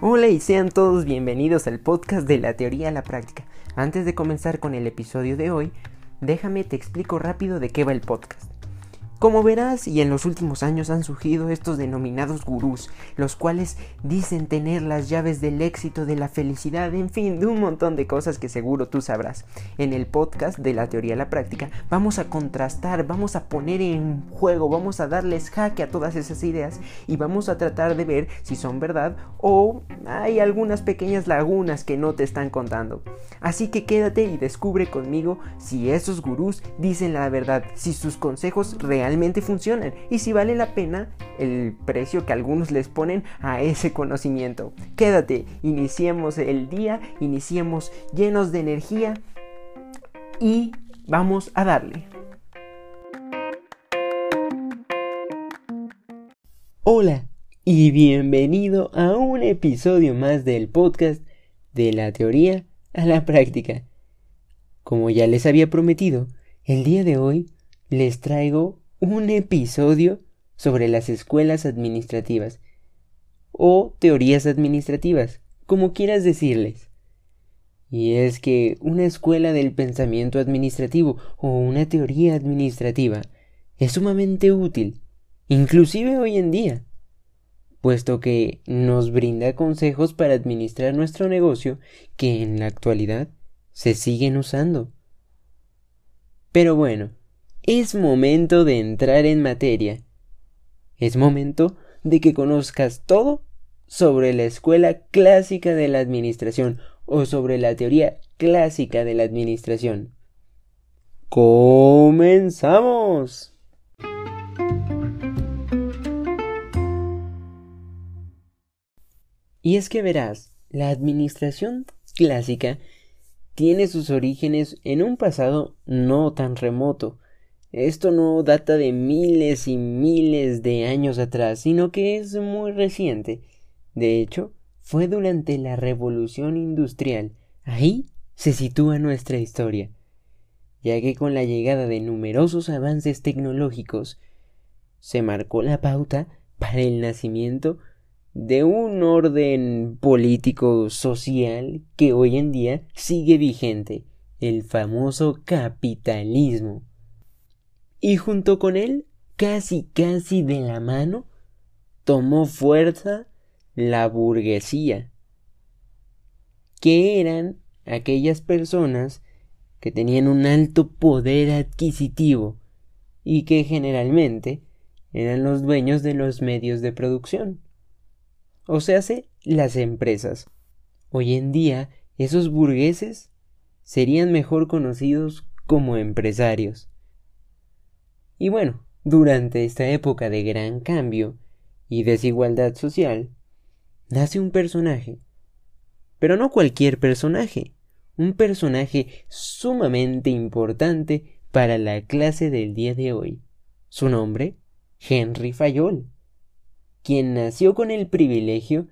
Hola y sean todos bienvenidos al podcast de la teoría a la práctica. Antes de comenzar con el episodio de hoy, déjame te explico rápido de qué va el podcast. Como verás, y en los últimos años han surgido estos denominados gurús, los cuales dicen tener las llaves del éxito, de la felicidad, en fin, de un montón de cosas que seguro tú sabrás. En el podcast de la teoría a la práctica vamos a contrastar, vamos a poner en juego, vamos a darles jaque a todas esas ideas y vamos a tratar de ver si son verdad o hay algunas pequeñas lagunas que no te están contando. Así que quédate y descubre conmigo si esos gurús dicen la verdad, si sus consejos realmente realmente funcionan y si vale la pena el precio que algunos les ponen a ese conocimiento. Quédate, iniciemos el día, iniciemos llenos de energía y vamos a darle. Hola y bienvenido a un episodio más del podcast de la teoría a la práctica. Como ya les había prometido, el día de hoy les traigo un episodio sobre las escuelas administrativas o teorías administrativas, como quieras decirles. Y es que una escuela del pensamiento administrativo o una teoría administrativa es sumamente útil, inclusive hoy en día, puesto que nos brinda consejos para administrar nuestro negocio que en la actualidad se siguen usando. Pero bueno, es momento de entrar en materia. Es momento de que conozcas todo sobre la escuela clásica de la administración o sobre la teoría clásica de la administración. ¡Comenzamos! Y es que verás, la administración clásica tiene sus orígenes en un pasado no tan remoto, esto no data de miles y miles de años atrás, sino que es muy reciente. De hecho, fue durante la Revolución Industrial. Ahí se sitúa nuestra historia, ya que con la llegada de numerosos avances tecnológicos se marcó la pauta para el nacimiento de un orden político social que hoy en día sigue vigente, el famoso capitalismo y junto con él, casi casi de la mano, tomó fuerza la burguesía, que eran aquellas personas que tenían un alto poder adquisitivo y que generalmente eran los dueños de los medios de producción, o sea, las empresas. Hoy en día, esos burgueses serían mejor conocidos como empresarios. Y bueno, durante esta época de gran cambio y desigualdad social, nace un personaje. Pero no cualquier personaje, un personaje sumamente importante para la clase del día de hoy. Su nombre, Henry Fayol, quien nació con el privilegio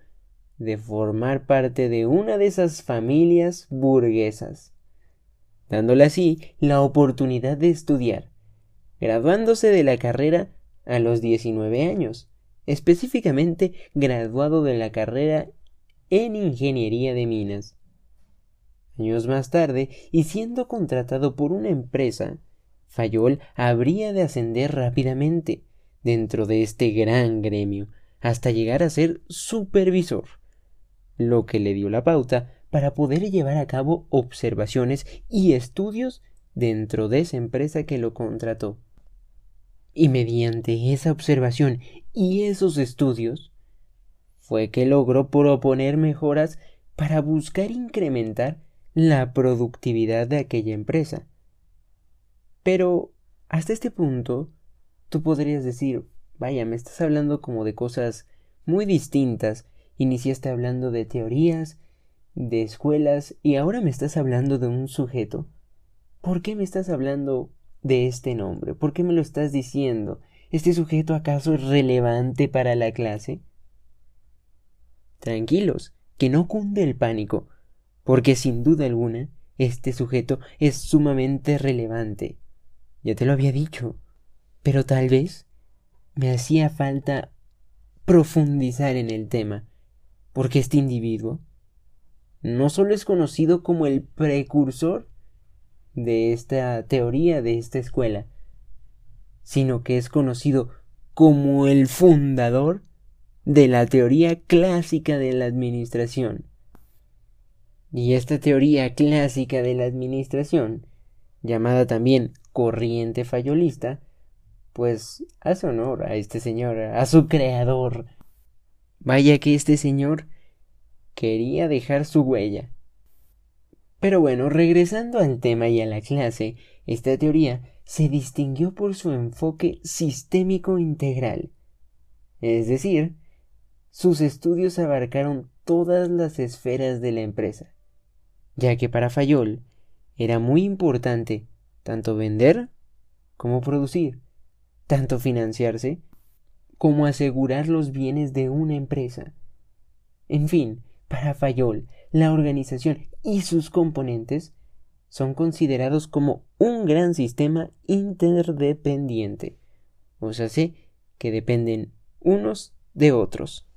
de formar parte de una de esas familias burguesas, dándole así la oportunidad de estudiar graduándose de la carrera a los 19 años, específicamente graduado de la carrera en Ingeniería de Minas. Años más tarde, y siendo contratado por una empresa, Fayol habría de ascender rápidamente dentro de este gran gremio hasta llegar a ser supervisor, lo que le dio la pauta para poder llevar a cabo observaciones y estudios dentro de esa empresa que lo contrató. Y mediante esa observación y esos estudios fue que logró proponer mejoras para buscar incrementar la productividad de aquella empresa. Pero hasta este punto tú podrías decir, vaya, me estás hablando como de cosas muy distintas. Iniciaste hablando de teorías, de escuelas y ahora me estás hablando de un sujeto. ¿Por qué me estás hablando de este nombre? ¿Por qué me lo estás diciendo? ¿Este sujeto acaso es relevante para la clase? Tranquilos, que no cunde el pánico, porque sin duda alguna este sujeto es sumamente relevante. Ya te lo había dicho, pero tal vez me hacía falta profundizar en el tema, porque este individuo no solo es conocido como el precursor de esta teoría, de esta escuela, sino que es conocido como el fundador de la teoría clásica de la administración. Y esta teoría clásica de la administración, llamada también corriente fayolista, pues hace honor a este señor, a su creador. Vaya que este señor quería dejar su huella. Pero bueno, regresando al tema y a la clase, esta teoría se distinguió por su enfoque sistémico integral. Es decir, sus estudios abarcaron todas las esferas de la empresa, ya que para Fayol era muy importante tanto vender como producir, tanto financiarse como asegurar los bienes de una empresa. En fin, para Fayol, la organización y sus componentes son considerados como un gran sistema interdependiente, o sea, sé que dependen unos de otros.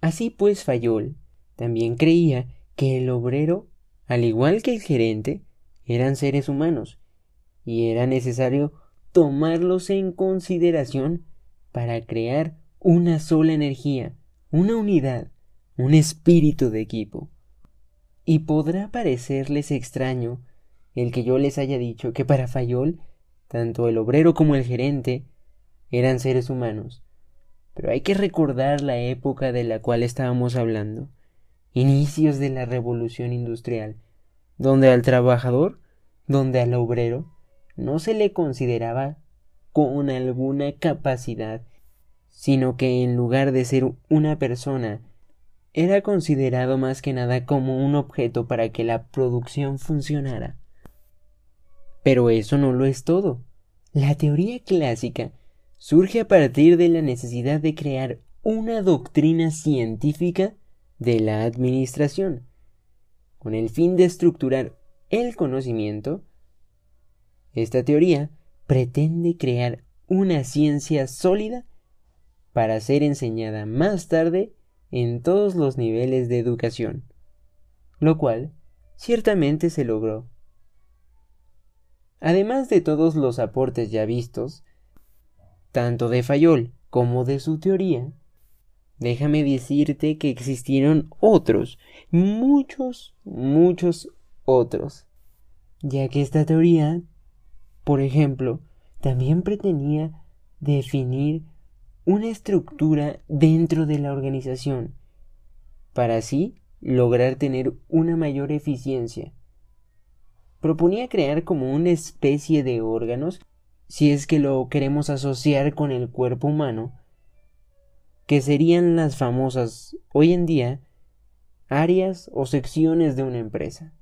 Así pues, Fayol también creía que el obrero, al igual que el gerente, eran seres humanos, y era necesario tomarlos en consideración para crear una sola energía, una unidad, un espíritu de equipo. Y podrá parecerles extraño el que yo les haya dicho que para Fayol tanto el obrero como el gerente eran seres humanos. Pero hay que recordar la época de la cual estábamos hablando, inicios de la revolución industrial, donde al trabajador, donde al obrero, no se le consideraba con alguna capacidad, sino que en lugar de ser una persona era considerado más que nada como un objeto para que la producción funcionara. Pero eso no lo es todo. La teoría clásica surge a partir de la necesidad de crear una doctrina científica de la administración, con el fin de estructurar el conocimiento. Esta teoría pretende crear una ciencia sólida para ser enseñada más tarde en todos los niveles de educación, lo cual ciertamente se logró. Además de todos los aportes ya vistos, tanto de Fayol como de su teoría, déjame decirte que existieron otros, muchos, muchos otros, ya que esta teoría, por ejemplo, también pretendía definir una estructura dentro de la organización, para así lograr tener una mayor eficiencia. Proponía crear como una especie de órganos, si es que lo queremos asociar con el cuerpo humano, que serían las famosas, hoy en día, áreas o secciones de una empresa,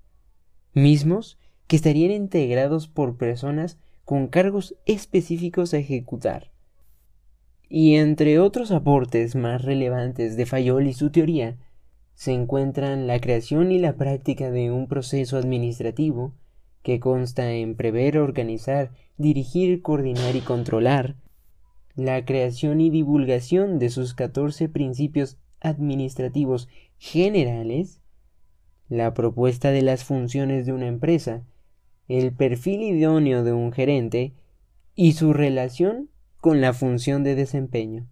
mismos que estarían integrados por personas con cargos específicos a ejecutar y entre otros aportes más relevantes de Fayol y su teoría se encuentran la creación y la práctica de un proceso administrativo que consta en prever, organizar, dirigir, coordinar y controlar, la creación y divulgación de sus 14 principios administrativos generales, la propuesta de las funciones de una empresa, el perfil idóneo de un gerente y su relación con la función de desempeño.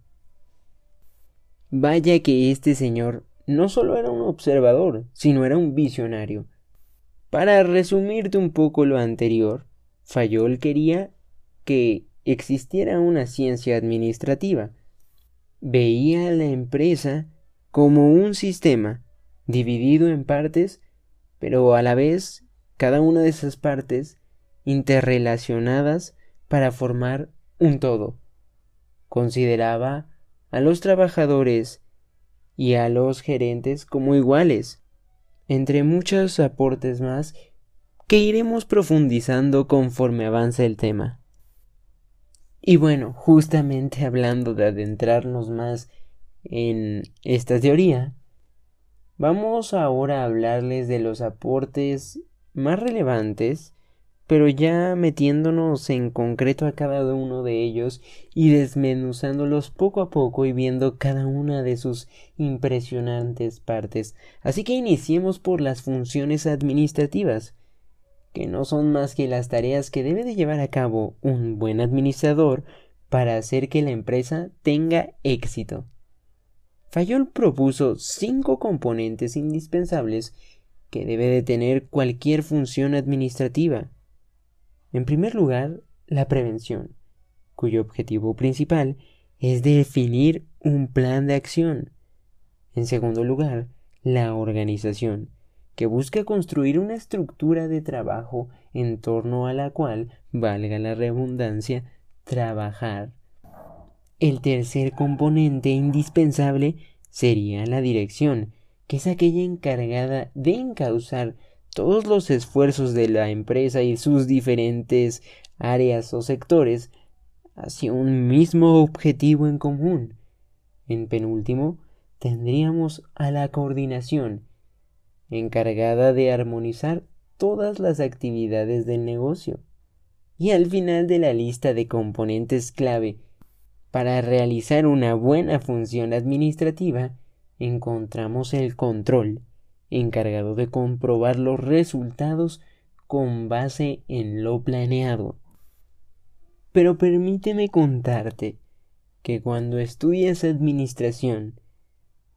Vaya que este señor no solo era un observador, sino era un visionario. Para resumirte un poco lo anterior, Fayol quería que existiera una ciencia administrativa. Veía a la empresa como un sistema dividido en partes, pero a la vez cada una de esas partes interrelacionadas para formar un todo consideraba a los trabajadores y a los gerentes como iguales, entre muchos aportes más que iremos profundizando conforme avance el tema. Y bueno, justamente hablando de adentrarnos más en esta teoría, vamos ahora a hablarles de los aportes más relevantes pero ya metiéndonos en concreto a cada uno de ellos y desmenuzándolos poco a poco y viendo cada una de sus impresionantes partes. Así que iniciemos por las funciones administrativas, que no son más que las tareas que debe de llevar a cabo un buen administrador para hacer que la empresa tenga éxito. Fayol propuso cinco componentes indispensables que debe de tener cualquier función administrativa. En primer lugar, la prevención, cuyo objetivo principal es definir un plan de acción. En segundo lugar, la organización, que busca construir una estructura de trabajo en torno a la cual, valga la redundancia, trabajar. El tercer componente indispensable sería la dirección, que es aquella encargada de encauzar todos los esfuerzos de la empresa y sus diferentes áreas o sectores hacia un mismo objetivo en común. En penúltimo, tendríamos a la coordinación, encargada de armonizar todas las actividades del negocio. Y al final de la lista de componentes clave para realizar una buena función administrativa, encontramos el control, encargado de comprobar los resultados con base en lo planeado. Pero permíteme contarte que cuando estudias administración,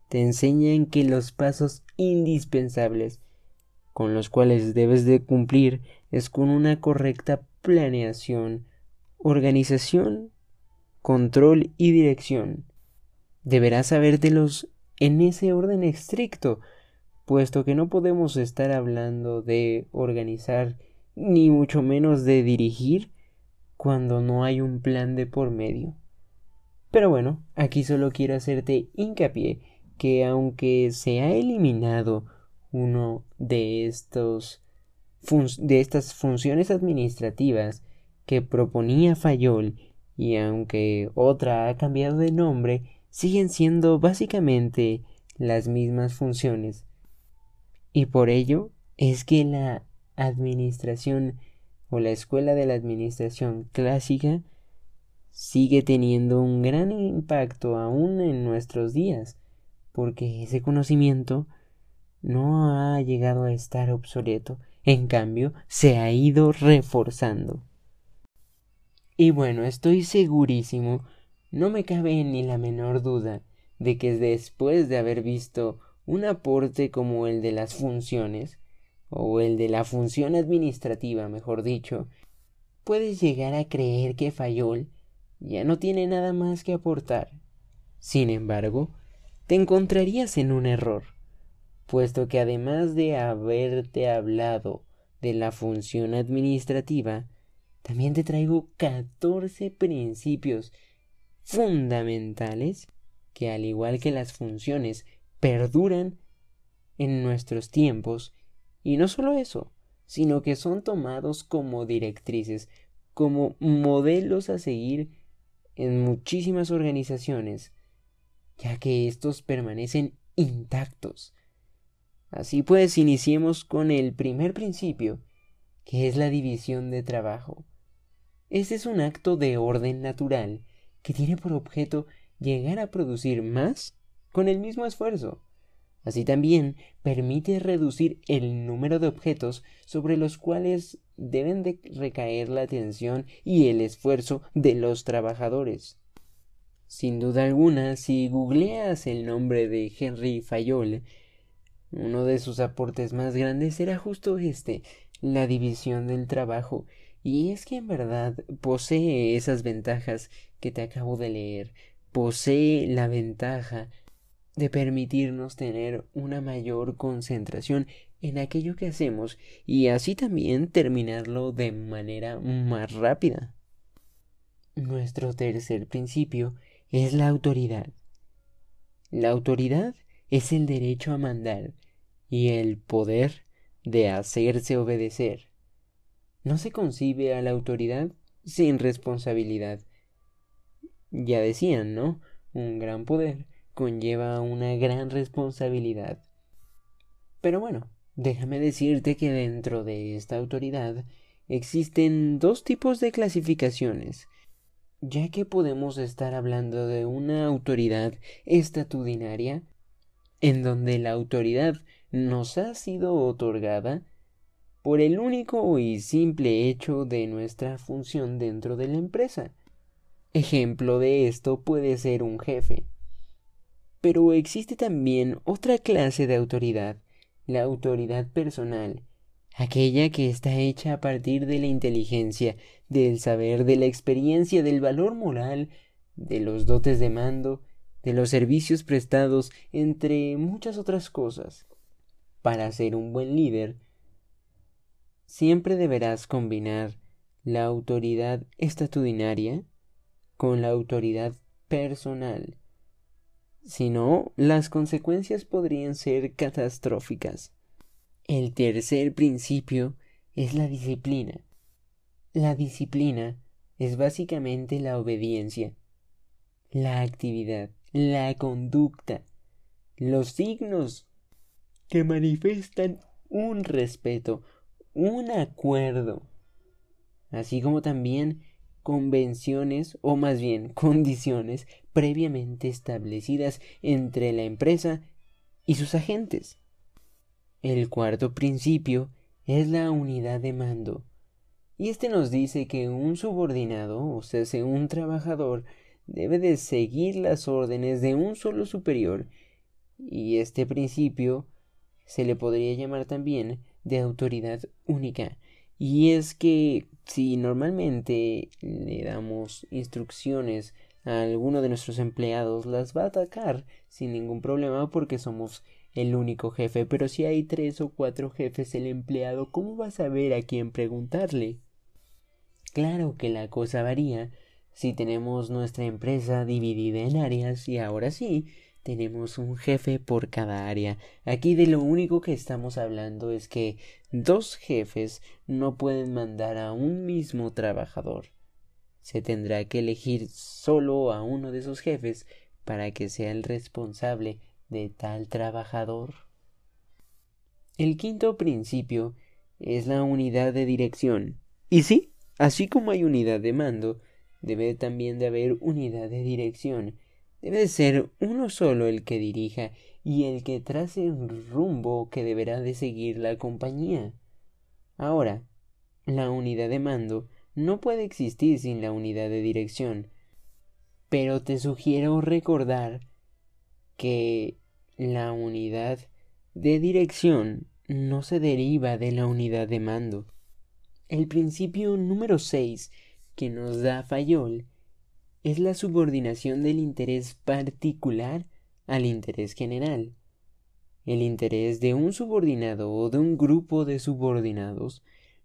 te enseñan que los pasos indispensables con los cuales debes de cumplir es con una correcta planeación, organización, control y dirección. Deberás sabértelos en ese orden estricto puesto que no podemos estar hablando de organizar ni mucho menos de dirigir cuando no hay un plan de por medio. Pero bueno, aquí solo quiero hacerte hincapié que aunque se ha eliminado uno de estos de estas funciones administrativas que proponía Fayol y aunque otra ha cambiado de nombre, siguen siendo básicamente las mismas funciones y por ello es que la administración o la escuela de la administración clásica sigue teniendo un gran impacto aún en nuestros días, porque ese conocimiento no ha llegado a estar obsoleto, en cambio se ha ido reforzando. Y bueno, estoy segurísimo, no me cabe ni la menor duda de que después de haber visto un aporte como el de las funciones, o el de la función administrativa, mejor dicho, puedes llegar a creer que Fayol ya no tiene nada más que aportar. Sin embargo, te encontrarías en un error, puesto que además de haberte hablado de la función administrativa, también te traigo catorce principios fundamentales que al igual que las funciones perduran en nuestros tiempos y no solo eso, sino que son tomados como directrices, como modelos a seguir en muchísimas organizaciones, ya que estos permanecen intactos. Así pues, iniciemos con el primer principio, que es la división de trabajo. Este es un acto de orden natural que tiene por objeto llegar a producir más con el mismo esfuerzo. Así también permite reducir el número de objetos sobre los cuales deben de recaer la atención y el esfuerzo de los trabajadores. Sin duda alguna, si googleas el nombre de Henry Fayol, uno de sus aportes más grandes era justo este, la división del trabajo, y es que en verdad posee esas ventajas que te acabo de leer, posee la ventaja de permitirnos tener una mayor concentración en aquello que hacemos y así también terminarlo de manera más rápida. Nuestro tercer principio es la autoridad. La autoridad es el derecho a mandar y el poder de hacerse obedecer. No se concibe a la autoridad sin responsabilidad. Ya decían, ¿no? Un gran poder conlleva una gran responsabilidad. Pero bueno, déjame decirte que dentro de esta autoridad existen dos tipos de clasificaciones, ya que podemos estar hablando de una autoridad estatudinaria, en donde la autoridad nos ha sido otorgada por el único y simple hecho de nuestra función dentro de la empresa. Ejemplo de esto puede ser un jefe. Pero existe también otra clase de autoridad, la autoridad personal, aquella que está hecha a partir de la inteligencia, del saber, de la experiencia, del valor moral, de los dotes de mando, de los servicios prestados, entre muchas otras cosas. Para ser un buen líder, siempre deberás combinar la autoridad estatudinaria con la autoridad personal. Si no, las consecuencias podrían ser catastróficas. El tercer principio es la disciplina. La disciplina es básicamente la obediencia, la actividad, la conducta, los signos que manifiestan un respeto, un acuerdo, así como también convenciones o más bien condiciones previamente establecidas entre la empresa y sus agentes. El cuarto principio es la unidad de mando. Y este nos dice que un subordinado, o sea, un trabajador, debe de seguir las órdenes de un solo superior, y este principio se le podría llamar también de autoridad única. Y es que si normalmente le damos instrucciones a alguno de nuestros empleados, las va a atacar sin ningún problema porque somos el único jefe, pero si hay tres o cuatro jefes el empleado, ¿cómo va a saber a quién preguntarle? Claro que la cosa varía si tenemos nuestra empresa dividida en áreas y ahora sí tenemos un jefe por cada área. Aquí de lo único que estamos hablando es que dos jefes no pueden mandar a un mismo trabajador. Se tendrá que elegir solo a uno de esos jefes para que sea el responsable de tal trabajador. El quinto principio es la unidad de dirección. Y sí, así como hay unidad de mando, debe también de haber unidad de dirección. Debe ser uno solo el que dirija y el que trace el rumbo que deberá de seguir la compañía. Ahora, la unidad de mando no puede existir sin la unidad de dirección. Pero te sugiero recordar que la unidad de dirección no se deriva de la unidad de mando. El principio número 6 que nos da Fayol es la subordinación del interés particular al interés general. El interés de un subordinado o de un grupo de subordinados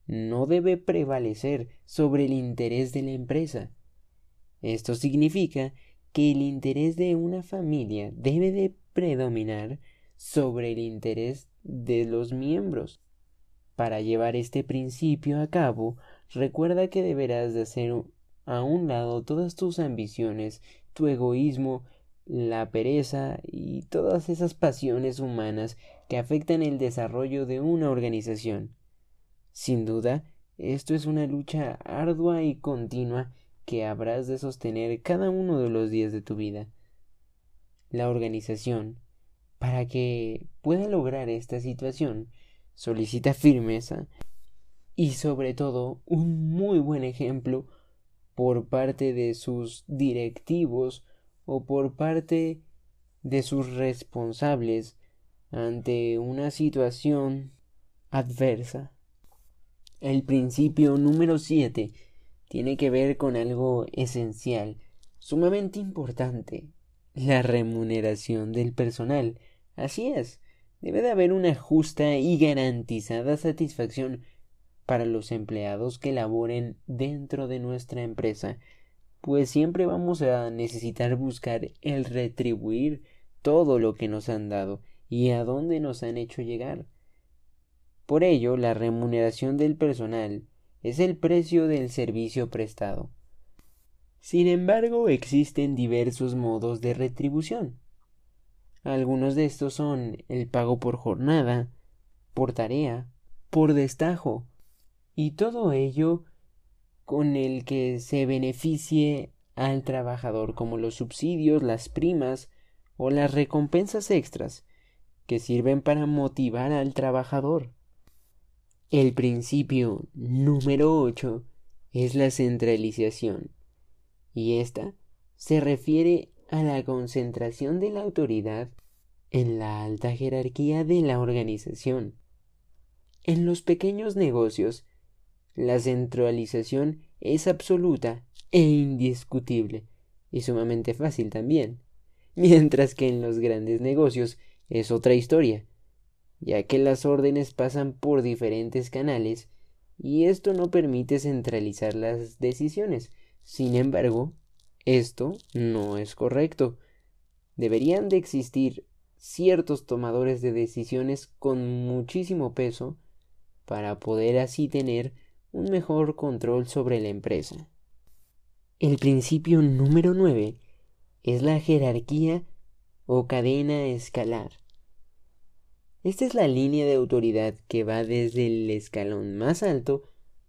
no debe prevalecer sobre el interés de la empresa. Esto significa que el interés de una familia debe de predominar sobre el interés de los miembros. Para llevar este principio a cabo, recuerda que deberás de hacer a un lado todas tus ambiciones, tu egoísmo, la pereza y todas esas pasiones humanas que afectan el desarrollo de una organización. Sin duda, esto es una lucha ardua y continua que habrás de sostener cada uno de los días de tu vida. La organización, para que pueda lograr esta situación, solicita firmeza y sobre todo un muy buen ejemplo por parte de sus directivos o por parte de sus responsables ante una situación adversa. El principio número 7 tiene que ver con algo esencial, sumamente importante, la remuneración del personal. Así es, debe de haber una justa y garantizada satisfacción para los empleados que laboren dentro de nuestra empresa, pues siempre vamos a necesitar buscar el retribuir todo lo que nos han dado y a dónde nos han hecho llegar. Por ello, la remuneración del personal es el precio del servicio prestado. Sin embargo, existen diversos modos de retribución. Algunos de estos son el pago por jornada, por tarea, por destajo, Y todo ello con el que se beneficie al trabajador, como los subsidios, las primas o las recompensas extras, que sirven para motivar al trabajador. El principio número 8 es la centralización, y esta se refiere a la concentración de la autoridad en la alta jerarquía de la organización. En los pequeños negocios, la centralización es absoluta e indiscutible, y sumamente fácil también, mientras que en los grandes negocios es otra historia, ya que las órdenes pasan por diferentes canales y esto no permite centralizar las decisiones. Sin embargo, esto no es correcto. Deberían de existir ciertos tomadores de decisiones con muchísimo peso para poder así tener un mejor control sobre la empresa. El principio número 9 es la jerarquía o cadena escalar. Esta es la línea de autoridad que va desde el escalón más alto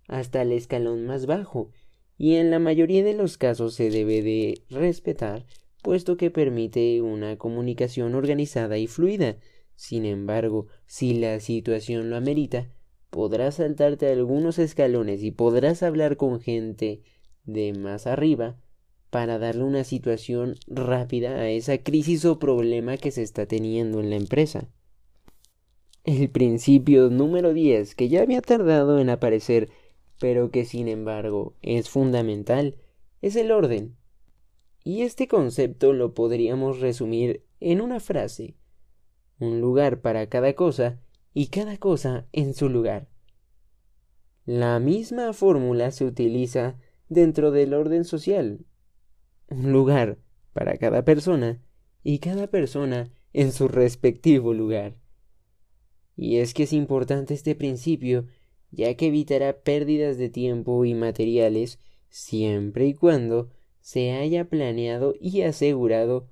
hasta el escalón más bajo y en la mayoría de los casos se debe de respetar puesto que permite una comunicación organizada y fluida. Sin embargo, si la situación lo amerita, podrás saltarte algunos escalones y podrás hablar con gente de más arriba para darle una situación rápida a esa crisis o problema que se está teniendo en la empresa. El principio número 10, que ya había tardado en aparecer, pero que sin embargo es fundamental, es el orden. Y este concepto lo podríamos resumir en una frase. Un lugar para cada cosa y cada cosa en su lugar. La misma fórmula se utiliza dentro del orden social. Un lugar para cada persona y cada persona en su respectivo lugar. Y es que es importante este principio, ya que evitará pérdidas de tiempo y materiales siempre y cuando se haya planeado y asegurado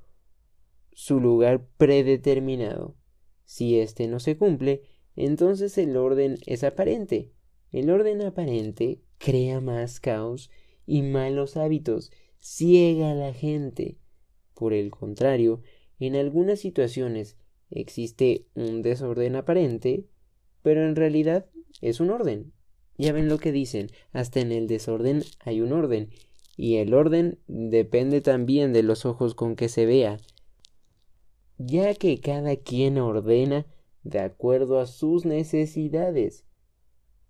su lugar predeterminado. Si éste no se cumple, entonces el orden es aparente. El orden aparente crea más caos y malos hábitos, ciega a la gente. Por el contrario, en algunas situaciones existe un desorden aparente, pero en realidad es un orden. Ya ven lo que dicen, hasta en el desorden hay un orden, y el orden depende también de los ojos con que se vea, ya que cada quien ordena de acuerdo a sus necesidades.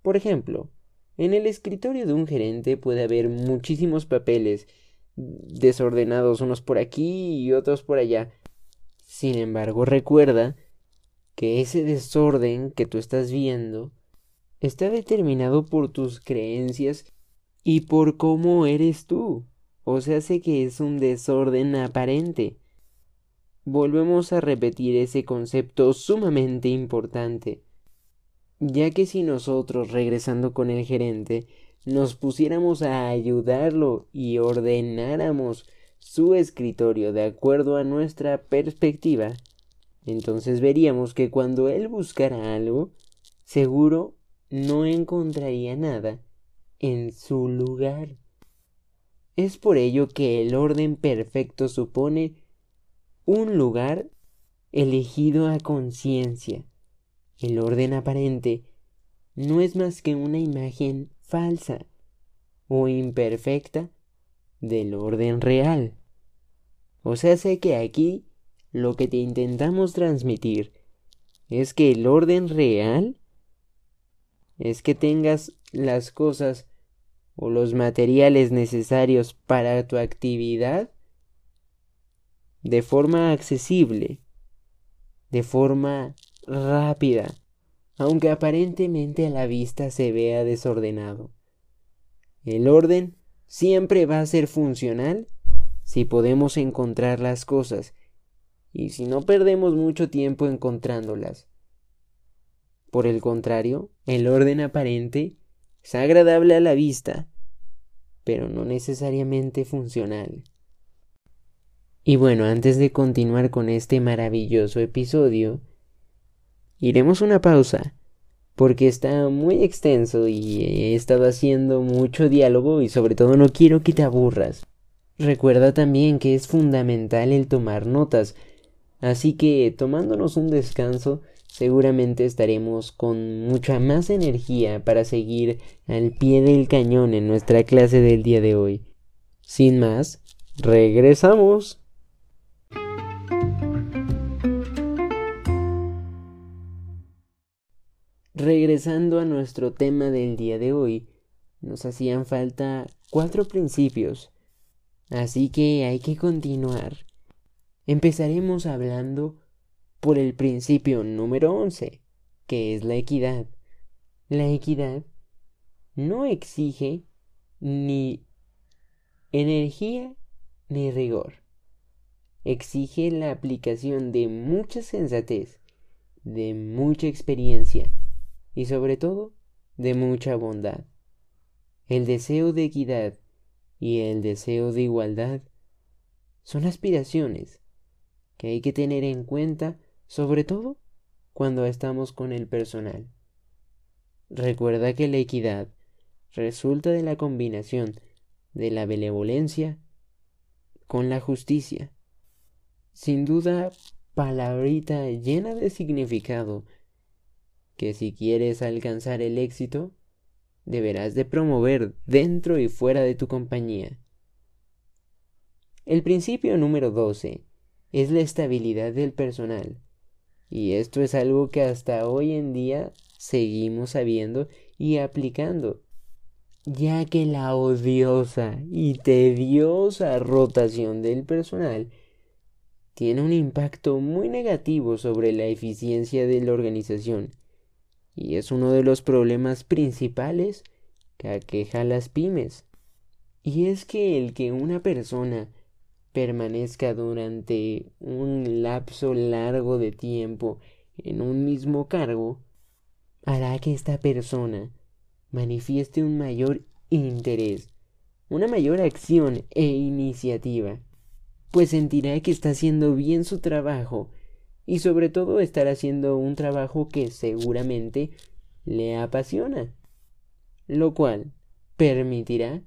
Por ejemplo, en el escritorio de un gerente puede haber muchísimos papeles desordenados unos por aquí y otros por allá. Sin embargo, recuerda que ese desorden que tú estás viendo está determinado por tus creencias y por cómo eres tú. O sea, sé que es un desorden aparente. Volvemos a repetir ese concepto sumamente importante, ya que si nosotros, regresando con el gerente, nos pusiéramos a ayudarlo y ordenáramos su escritorio de acuerdo a nuestra perspectiva, entonces veríamos que cuando él buscara algo, seguro no encontraría nada en su lugar. Es por ello que el orden perfecto supone un lugar elegido a conciencia. El orden aparente no es más que una imagen falsa o imperfecta del orden real. O sea, sé que aquí lo que te intentamos transmitir es que el orden real es que tengas las cosas o los materiales necesarios para tu actividad de forma accesible, de forma rápida, aunque aparentemente a la vista se vea desordenado. El orden siempre va a ser funcional si podemos encontrar las cosas y si no perdemos mucho tiempo encontrándolas. Por el contrario, el orden aparente es agradable a la vista, pero no necesariamente funcional. Y bueno, antes de continuar con este maravilloso episodio, iremos una pausa porque está muy extenso y he estado haciendo mucho diálogo y sobre todo no quiero que te aburras. Recuerda también que es fundamental el tomar notas, así que tomándonos un descanso seguramente estaremos con mucha más energía para seguir al pie del cañón en nuestra clase del día de hoy. Sin más, regresamos. Regresando a nuestro tema del día de hoy, nos hacían falta cuatro principios, así que hay que continuar. Empezaremos hablando por el principio número once, que es la equidad. La equidad no exige ni energía ni rigor. Exige la aplicación de mucha sensatez, de mucha experiencia, y sobre todo de mucha bondad. El deseo de equidad y el deseo de igualdad son aspiraciones que hay que tener en cuenta sobre todo cuando estamos con el personal. Recuerda que la equidad resulta de la combinación de la benevolencia con la justicia. Sin duda, palabrita llena de significado que si quieres alcanzar el éxito, deberás de promover dentro y fuera de tu compañía. El principio número 12 es la estabilidad del personal. Y esto es algo que hasta hoy en día seguimos sabiendo y aplicando, ya que la odiosa y tediosa rotación del personal tiene un impacto muy negativo sobre la eficiencia de la organización y es uno de los problemas principales que aqueja a las pymes. Y es que el que una persona permanezca durante un lapso largo de tiempo en un mismo cargo, hará que esta persona manifieste un mayor interés, una mayor acción e iniciativa, pues sentirá que está haciendo bien su trabajo y sobre todo estar haciendo un trabajo que seguramente le apasiona, lo cual permitirá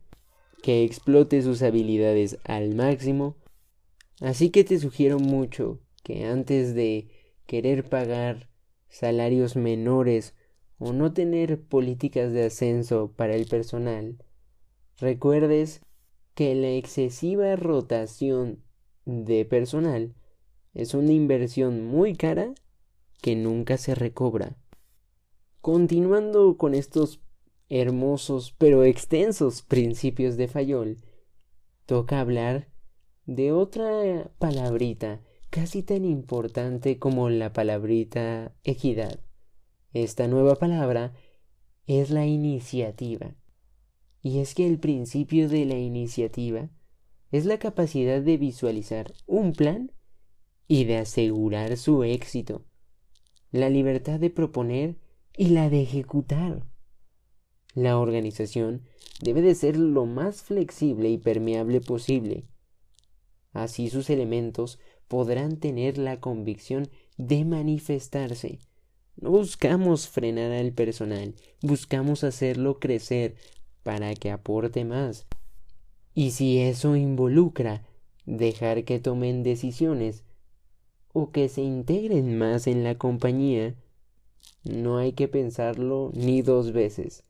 que explote sus habilidades al máximo. Así que te sugiero mucho que antes de querer pagar salarios menores o no tener políticas de ascenso para el personal, recuerdes que la excesiva rotación de personal es una inversión muy cara que nunca se recobra. Continuando con estos hermosos pero extensos principios de Fayol, toca hablar de otra palabrita casi tan importante como la palabrita equidad. Esta nueva palabra es la iniciativa. Y es que el principio de la iniciativa es la capacidad de visualizar un plan y de asegurar su éxito, la libertad de proponer y la de ejecutar. La organización debe de ser lo más flexible y permeable posible. Así sus elementos podrán tener la convicción de manifestarse. No buscamos frenar al personal, buscamos hacerlo crecer para que aporte más. Y si eso involucra dejar que tomen decisiones o que se integren más en la compañía, no hay que pensarlo ni dos veces.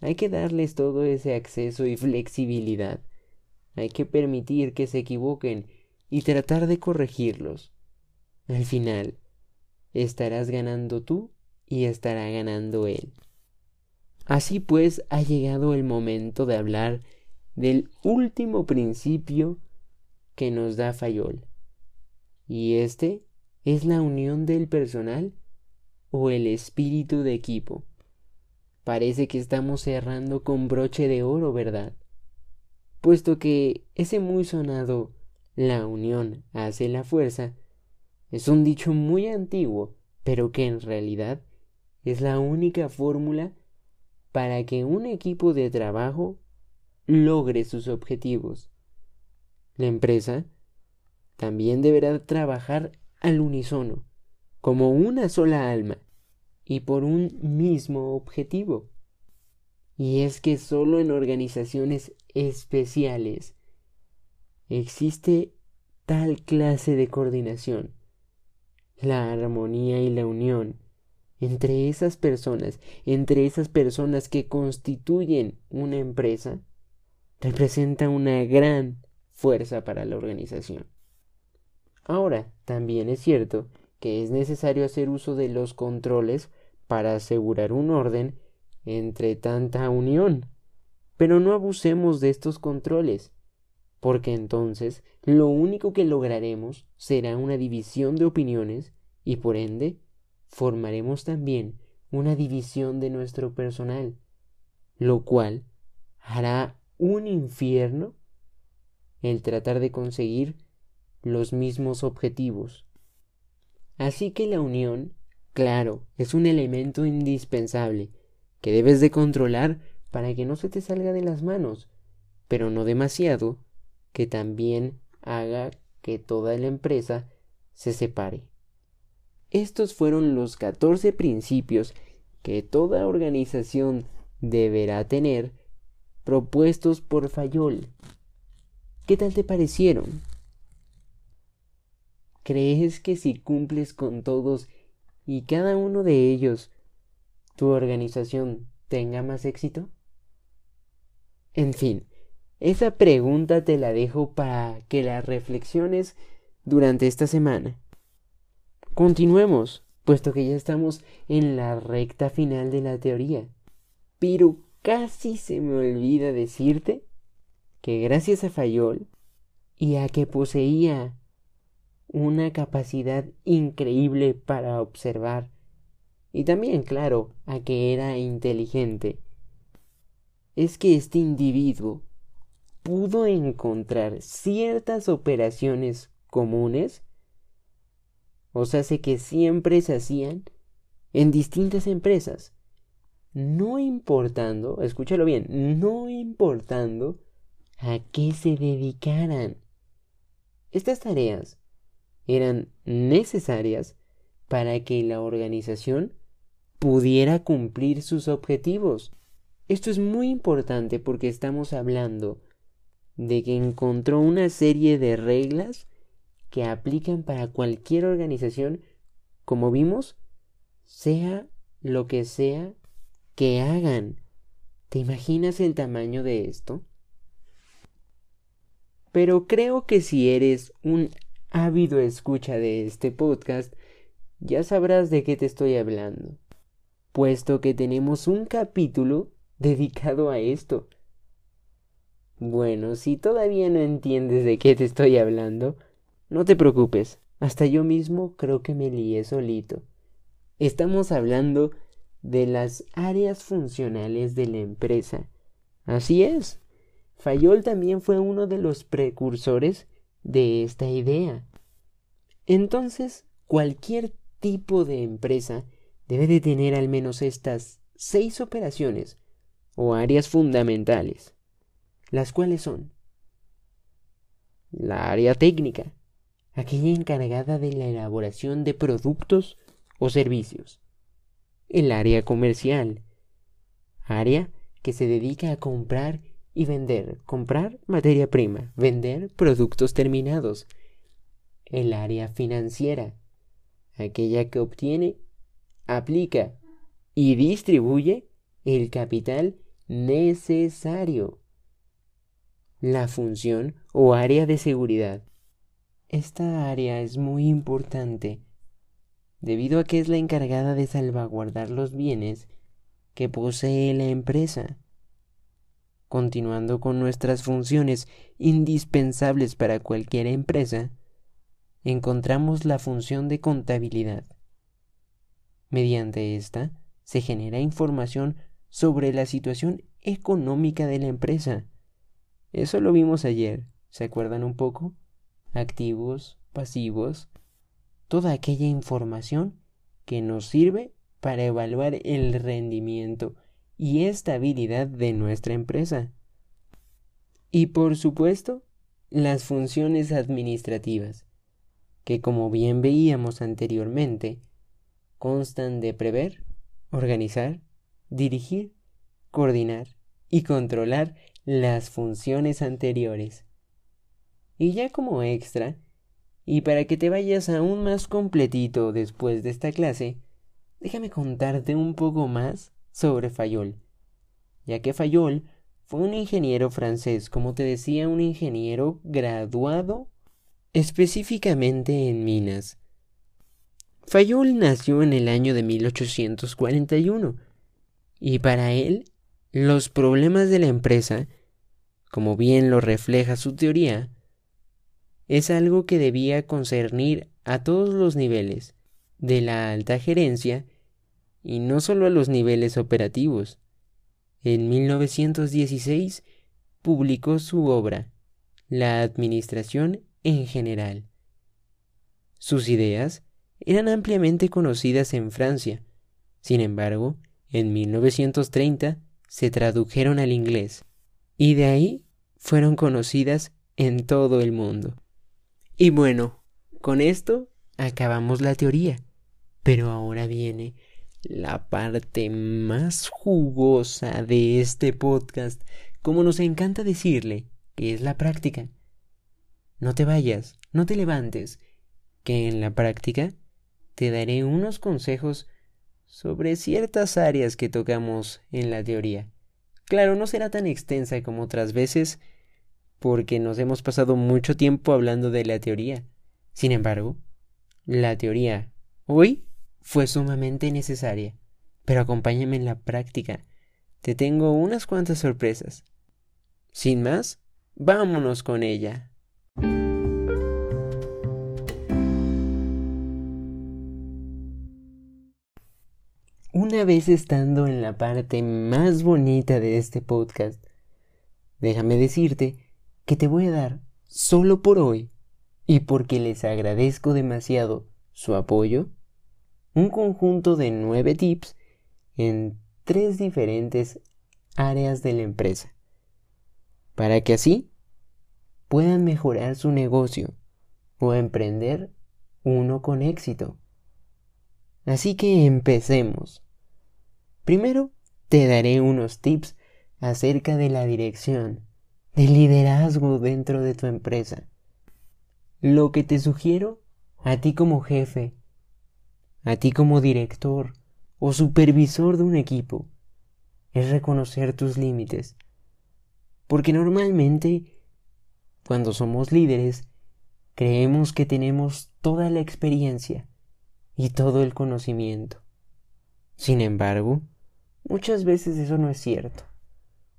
Hay que darles todo ese acceso y flexibilidad. Hay que permitir que se equivoquen y tratar de corregirlos. Al final, estarás ganando tú y estará ganando él. Así pues, ha llegado el momento de hablar del último principio que nos da Fayol. Y este es la unión del personal o el espíritu de equipo. Parece que estamos cerrando con broche de oro, ¿verdad? Puesto que ese muy sonado la unión hace la fuerza es un dicho muy antiguo, pero que en realidad es la única fórmula para que un equipo de trabajo logre sus objetivos. La empresa también deberá trabajar al unísono, como una sola alma, y por un mismo objetivo. Y es que solo en organizaciones especiales existe tal clase de coordinación, la armonía y la unión entre esas personas, entre esas personas que constituyen una empresa, representa una gran fuerza para la organización. Ahora, también es cierto que es necesario hacer uso de los controles para asegurar un orden entre tanta unión. Pero no abusemos de estos controles, porque entonces lo único que lograremos será una división de opiniones y por ende formaremos también una división de nuestro personal, lo cual hará un infierno el tratar de conseguir los mismos objetivos. Así que la unión, claro, es un elemento indispensable que debes de controlar para que no se te salga de las manos, pero no demasiado, que también haga que toda la empresa se separe. Estos fueron los 14 principios que toda organización deberá tener propuestos por Fayol. ¿Qué tal te parecieron? ¿Crees que si cumples con todos y cada uno de ellos, tu organización tenga más éxito? En fin, esa pregunta te la dejo para que la reflexiones durante esta semana. Continuemos, puesto que ya estamos en la recta final de la teoría. Pero casi se me olvida decirte que gracias a Fayol y a que poseía una capacidad increíble para observar, y también, claro, a que era inteligente, es que este individuo pudo encontrar ciertas operaciones comunes o sea, sé que siempre se hacían en distintas empresas, no importando, escúchalo bien, no importando a qué se dedicaran. Estas tareas eran necesarias para que la organización pudiera cumplir sus objetivos. Esto es muy importante porque estamos hablando de que encontró una serie de reglas que aplican para cualquier organización, como vimos, sea lo que sea que hagan. ¿Te imaginas el tamaño de esto? Pero creo que si eres un ávido escucha de este podcast, ya sabrás de qué te estoy hablando, puesto que tenemos un capítulo dedicado a esto. Bueno, si todavía no entiendes de qué te estoy hablando, no te preocupes, hasta yo mismo creo que me lié solito. Estamos hablando de las áreas funcionales de la empresa. Así es. Fayol también fue uno de los precursores de esta idea. Entonces, cualquier tipo de empresa debe de tener al menos estas seis operaciones o áreas fundamentales, las cuales son la área técnica, aquella encargada de la elaboración de productos o servicios. El área comercial, área que se dedica a comprar y vender, comprar materia prima, vender productos terminados. El área financiera, aquella que obtiene, aplica y distribuye el capital necesario. La función o área de seguridad, esta área es muy importante debido a que es la encargada de salvaguardar los bienes que posee la empresa. Continuando con nuestras funciones indispensables para cualquier empresa, encontramos la función de contabilidad. Mediante esta se genera información sobre la situación económica de la empresa. Eso lo vimos ayer, ¿se acuerdan un poco? activos, pasivos, toda aquella información que nos sirve para evaluar el rendimiento y estabilidad de nuestra empresa. Y por supuesto, las funciones administrativas, que como bien veíamos anteriormente, constan de prever organizar, dirigir, coordinar y controlar las funciones anteriores. Y ya como extra, y para que te vayas aún más completito después de esta clase, déjame contarte un poco más sobre Fayol, ya que Fayol fue un ingeniero francés, como te decía, un ingeniero graduado específicamente en minas. Fayol nació en el año de 1841 y para él los problemas de la empresa, como bien lo refleja su teoría, es algo que debía concernir a todos los niveles de la alta gerencia y no solo a los niveles operativos. En 1916 publicó su obra, La Administración en general. Sus ideas eran ampliamente conocidas en Francia. Sin embargo, en 1930 se tradujeron al inglés y de ahí fueron conocidas en todo el mundo. Y bueno, con esto acabamos la teoría, pero ahora viene la parte más jugosa de este podcast, como nos encanta decirle, que es la práctica. No te vayas, no te levantes, que en la práctica te daré unos consejos sobre ciertas áreas que tocamos en la teoría. Claro, no será tan extensa como otras veces, porque nos hemos pasado mucho tiempo hablando de la teoría. Sin embargo, la teoría hoy fue sumamente necesaria. Pero acompáñame en la práctica. Te tengo unas cuantas sorpresas. Sin más, vámonos con ella. Una vez estando en la parte más bonita de este podcast, déjame decirte que te voy a dar, solo por hoy, y porque les agradezco demasiado su apoyo, un conjunto de nueve tips en tres diferentes áreas de la empresa, para que así puedan mejorar su negocio o emprender uno con éxito. Así que empecemos. Primero te daré unos tips acerca de la dirección, del liderazgo dentro de tu empresa. Lo que te sugiero a ti como jefe a ti como director o supervisor de un equipo es reconocer tus límites. Porque normalmente, cuando somos líderes, creemos que tenemos toda la experiencia y todo el conocimiento. Sin embargo, muchas veces eso no es cierto.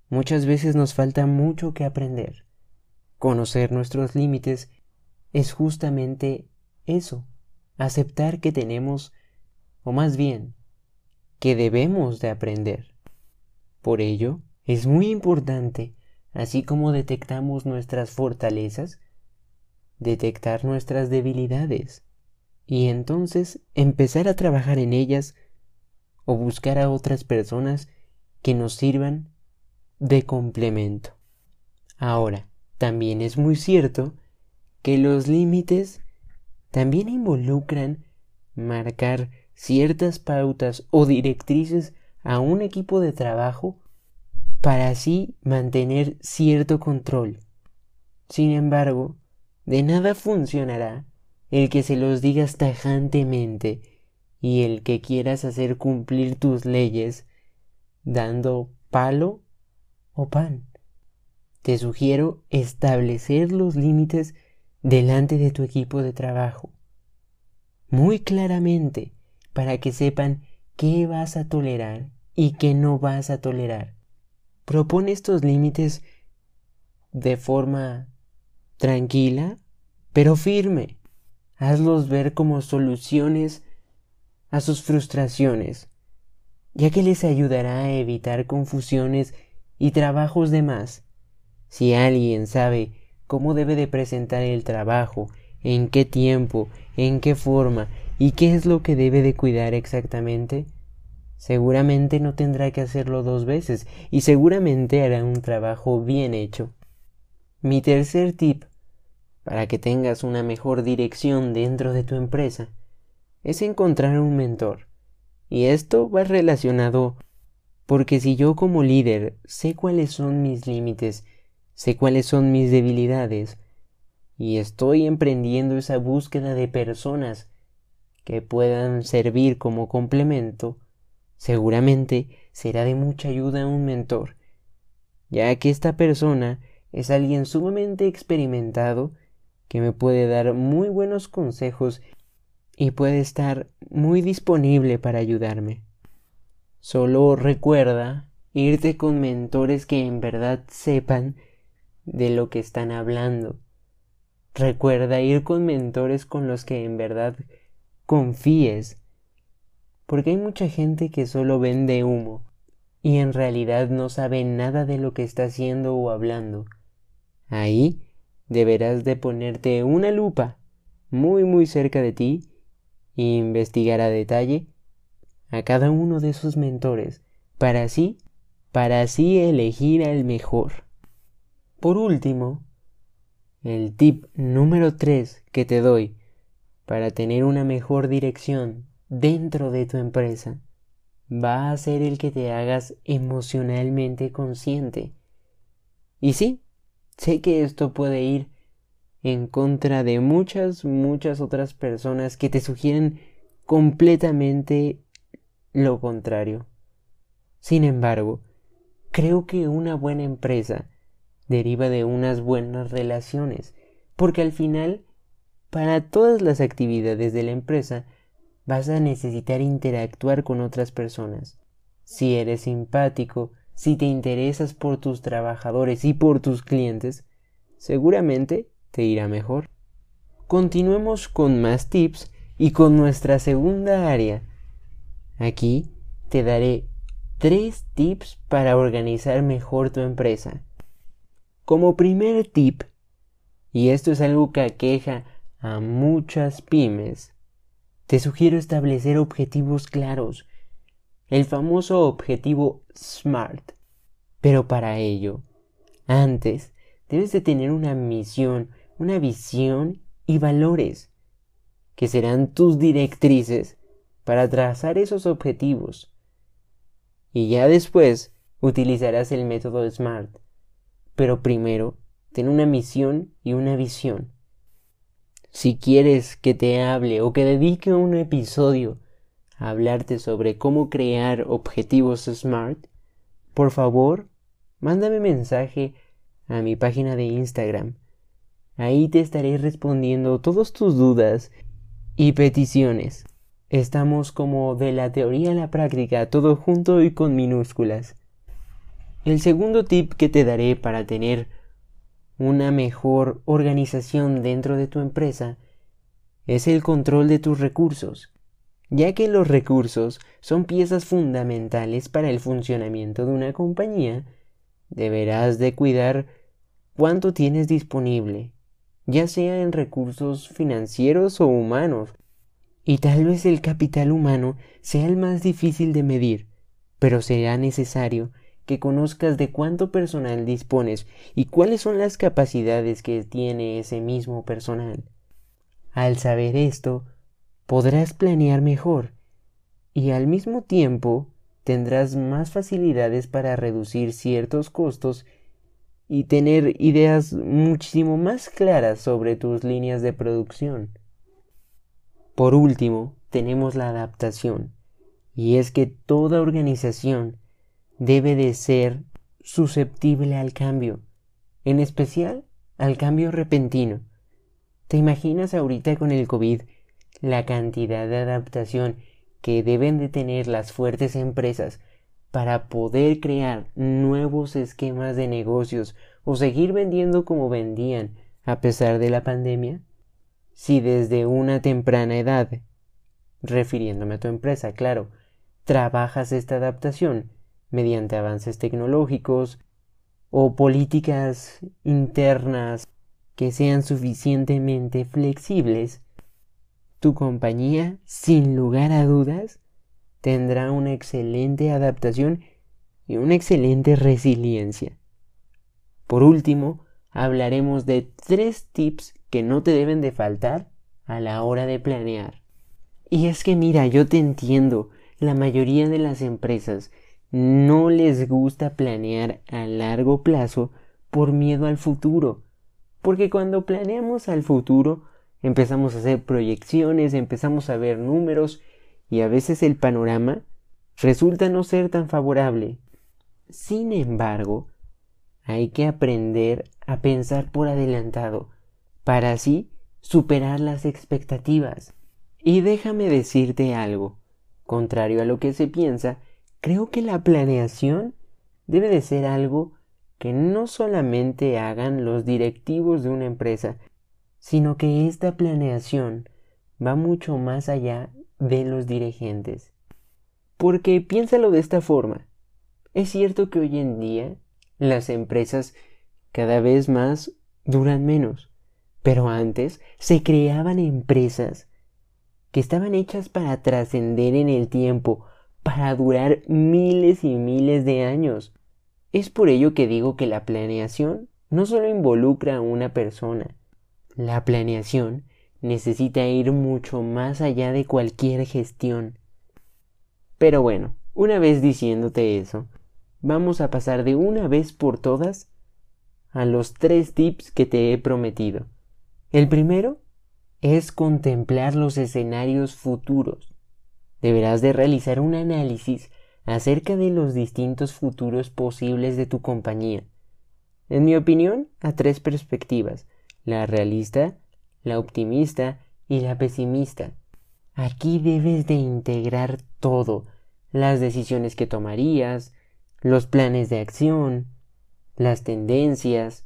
Muchas veces nos falta mucho que aprender. Conocer nuestros límites es justamente eso, aceptar que tenemos o más bien, que debemos de aprender. Por ello, es muy importante, así como detectamos nuestras fortalezas, detectar nuestras debilidades y entonces empezar a trabajar en ellas o buscar a otras personas que nos sirvan de complemento. Ahora, también es muy cierto que los límites también involucran marcar ciertas pautas o directrices a un equipo de trabajo para así mantener cierto control. Sin embargo, de nada funcionará el que se los digas tajantemente y el que quieras hacer cumplir tus leyes dando palo o pan. Te sugiero establecer los límites delante de tu equipo de trabajo. Muy claramente, para que sepan qué vas a tolerar y qué no vas a tolerar. Propone estos límites de forma tranquila, pero firme. Hazlos ver como soluciones a sus frustraciones, ya que les ayudará a evitar confusiones y trabajos de más. Si alguien sabe cómo debe de presentar el trabajo, en qué tiempo, en qué forma ¿Y qué es lo que debe de cuidar exactamente? Seguramente no tendrá que hacerlo dos veces y seguramente hará un trabajo bien hecho. Mi tercer tip para que tengas una mejor dirección dentro de tu empresa es encontrar un mentor, Y esto va relacionado porque si yo como líder sé cuáles son mis límites, sé cuáles son mis debilidades, y estoy emprendiendo esa búsqueda de personas que puedan servir como complemento, seguramente será de mucha ayuda a un mentor, ya que esta persona es alguien sumamente experimentado que me puede dar muy buenos consejos y puede estar muy disponible para ayudarme. Solo recuerda irte con mentores que en verdad sepan de lo que están hablando. Recuerda ir con mentores con los que en verdad confíes. Porque hay mucha gente que solo vende humo y en realidad no sabe nada de lo que está haciendo o hablando. Ahí deberás de ponerte una lupa muy muy cerca de ti e investigar a detalle a cada uno de esos mentores para así, para así elegir al mejor. Por último, el tip número 3 que te doy para tener una mejor dirección dentro de tu empresa va a ser el que te hagas emocionalmente consciente. Y sí, sé que esto puede ir en contra de muchas, muchas otras personas que te sugieren completamente lo contrario. Sin embargo, creo que una buena empresa deriva de unas buenas relaciones, porque al final, para todas las actividades de la empresa, vas a necesitar interactuar con otras personas. Si eres simpático, si te interesas por tus trabajadores y por tus clientes, seguramente te irá mejor. Continuemos con más tips y con nuestra segunda área, Aquí te daré tres tips para organizar mejor tu empresa. Como primer tip, y esto es algo que aqueja a muchas pymes, te sugiero establecer objetivos claros, el famoso objetivo SMART. Pero para ello, antes debes de tener una misión, una visión y valores, que serán tus directrices para trazar esos objetivos. Y ya después utilizarás el método SMART. Pero primero, ten una misión y una visión. Si quieres que te hable o que dedique un episodio a hablarte sobre cómo crear objetivos SMART, por favor, mándame mensaje a mi página de Instagram. Ahí te estaré respondiendo todas tus dudas y peticiones. Estamos como de la teoría a la práctica, todo junto y con minúsculas. El segundo tip que te daré para tener una mejor organización dentro de tu empresa es el control de tus recursos, ya que los recursos son piezas fundamentales para el funcionamiento de una compañía, deberás de cuidar cuánto tienes disponible, ya sea en recursos financieros o humanos, y tal vez el capital humano sea el más difícil de medir, pero será necesario que conozcas de cuánto personal dispones y cuáles son las capacidades que tiene ese mismo personal. Al saber esto, podrás planear mejor y al mismo tiempo tendrás más facilidades para reducir ciertos costos y tener ideas muchísimo más claras sobre tus líneas de producción. Por último, tenemos la adaptación, y es que toda organización debe de ser susceptible al cambio, en especial al cambio repentino. ¿Te imaginas ahorita con el COVID la cantidad de adaptación que deben de tener las fuertes empresas para poder crear nuevos esquemas de negocios o seguir vendiendo como vendían a pesar de la pandemia? si desde una temprana edad, refiriéndome a tu empresa, claro, trabajas esta adaptación mediante avances tecnológicos o políticas internas que sean suficientemente flexibles, tu compañía, sin lugar a dudas, tendrá una excelente adaptación y una excelente resiliencia. Por último, hablaremos de tres tips que no te deben de faltar a la hora de planear. Y es que mira, yo te entiendo la mayoría de las empresas no les gusta planear a largo plazo por miedo al futuro. Porque cuando planeamos al futuro, empezamos a hacer proyecciones, empezamos a ver números y a veces el panorama resulta no ser tan favorable. Sin embargo, hay que aprender a pensar por adelantado, para así superar las expectativas. Y déjame decirte algo, contrario a lo que se piensa, creo que la planeación debe de ser algo que no solamente hagan los directivos de una empresa, sino que esta planeación va mucho más allá de los dirigentes. Porque piénsalo de esta forma. Es cierto que hoy en día las empresas cada vez más duran menos, pero antes se creaban empresas que estaban hechas para trascender en el tiempo, para durar miles y miles de años. Es por ello que digo que la planeación no solo involucra a una persona, la planeación necesita ir mucho más allá de cualquier gestión. Pero bueno, una vez diciéndote eso, vamos a pasar de una vez por todas a los tres tips que te he prometido. El primero es contemplar los escenarios futuros. Deberás de realizar un análisis acerca de los distintos futuros posibles de tu compañía. En mi opinión, a tres perspectivas, la realista, la optimista y la pesimista. Aquí debes de integrar todo, las decisiones que tomarías, los planes de acción, las tendencias,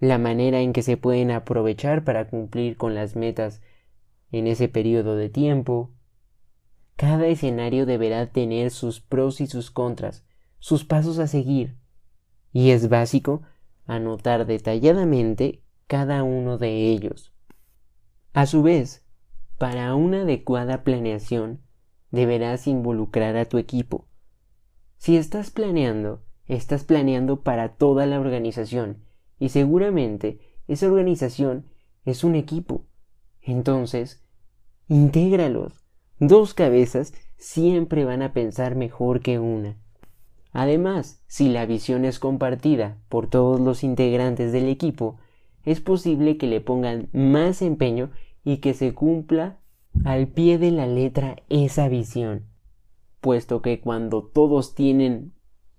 la manera en que se pueden aprovechar para cumplir con las metas en ese periodo de tiempo. Cada escenario deberá tener sus pros y sus contras, sus pasos a seguir, y es básico anotar detalladamente cada uno de ellos. A su vez, para una adecuada planeación, deberás involucrar a tu equipo. Si estás planeando, estás planeando para toda la organización y seguramente esa organización es un equipo. Entonces, intégralos. Dos cabezas siempre van a pensar mejor que una. Además, si la visión es compartida por todos los integrantes del equipo, es posible que le pongan más empeño y que se cumpla al pie de la letra esa visión, puesto que cuando todos tienen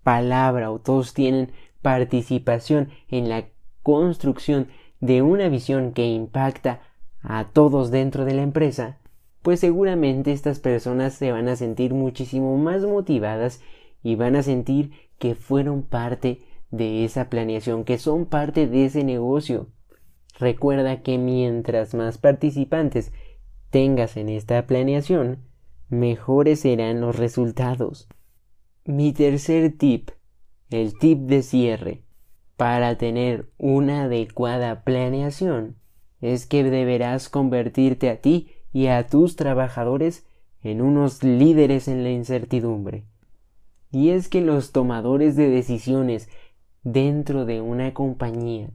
palabra o todos tienen participación en la construcción de una visión que impacta a todos dentro de la empresa, pues seguramente estas personas se van a sentir muchísimo más motivadas y van a sentir que fueron parte de esa planeación, que son parte de ese negocio. Recuerda que mientras más participantes tengas en esta planeación, mejores serán los resultados. Mi tercer tip, el tip de cierre, para tener una adecuada planeación, es que deberás convertirte a ti y a tus trabajadores en unos líderes en la incertidumbre. Y es que los tomadores de decisiones dentro de una compañía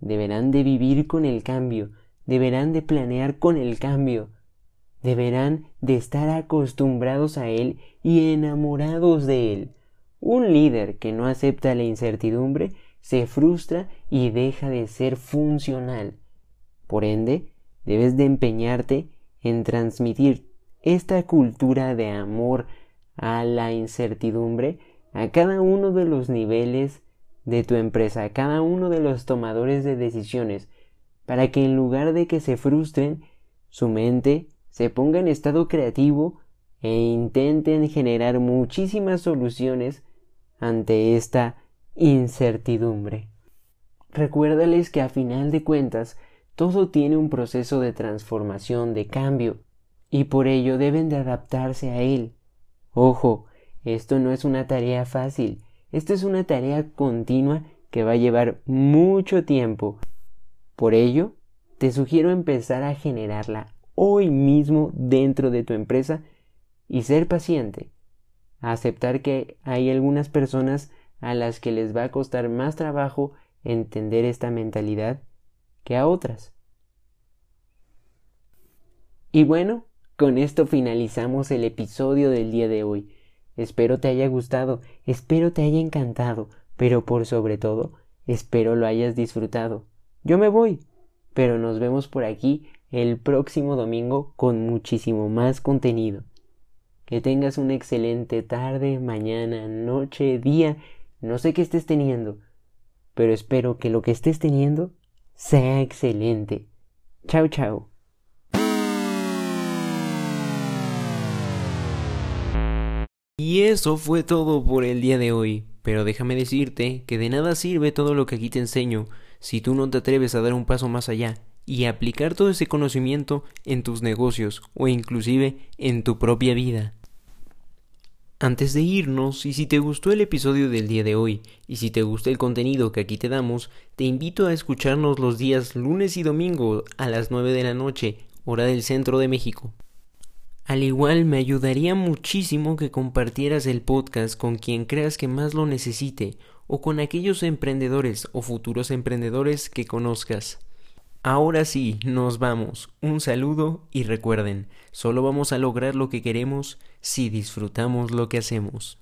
deberán de vivir con el cambio, deberán de planear con el cambio, deberán de estar acostumbrados a él y enamorados de él. Un líder que no acepta la incertidumbre se frustra y deja de ser funcional. Por ende, debes de empeñarte en transmitir esta cultura de amor a la incertidumbre a cada uno de los niveles de tu empresa, a cada uno de los tomadores de decisiones, para que en lugar de que se frustren, su mente se ponga en estado creativo e intenten generar muchísimas soluciones ante esta incertidumbre. Recuérdales que a final de cuentas todo tiene un proceso de transformación, de cambio, y por ello deben de adaptarse a él. Ojo, esto no es una tarea fácil, esto es una tarea continua que va a llevar mucho tiempo. Por ello, te sugiero empezar a generarla hoy mismo dentro de tu empresa y ser paciente. Aceptar que hay algunas personas a las que les va a costar más trabajo entender esta mentalidad que a otras. Y bueno, Con esto finalizamos el episodio del día de hoy. Espero te haya gustado, espero te haya encantado, pero por sobre todo, espero lo hayas disfrutado. Yo me voy, pero nos vemos por aquí el próximo domingo con muchísimo más contenido. Que tengas una excelente tarde, mañana, noche, día, no sé qué estés teniendo, pero espero que lo que estés teniendo sea excelente. Chao, chao. Y eso fue todo por el día de hoy, pero déjame decirte que de nada sirve todo lo que aquí te enseño si tú no te atreves a dar un paso más allá y aplicar todo ese conocimiento en tus negocios o inclusive en tu propia vida. Antes de irnos, y si te gustó el episodio del día de hoy, y si te gusta el contenido que aquí te damos, te invito a escucharnos los días lunes y domingo a las 9 de la noche, hora del centro de México. Al igual me ayudaría muchísimo que compartieras el podcast con quien creas que más lo necesite o con aquellos emprendedores o futuros emprendedores que conozcas. Ahora sí, nos vamos. Un saludo y recuerden, solo vamos a lograr lo que queremos si disfrutamos lo que hacemos.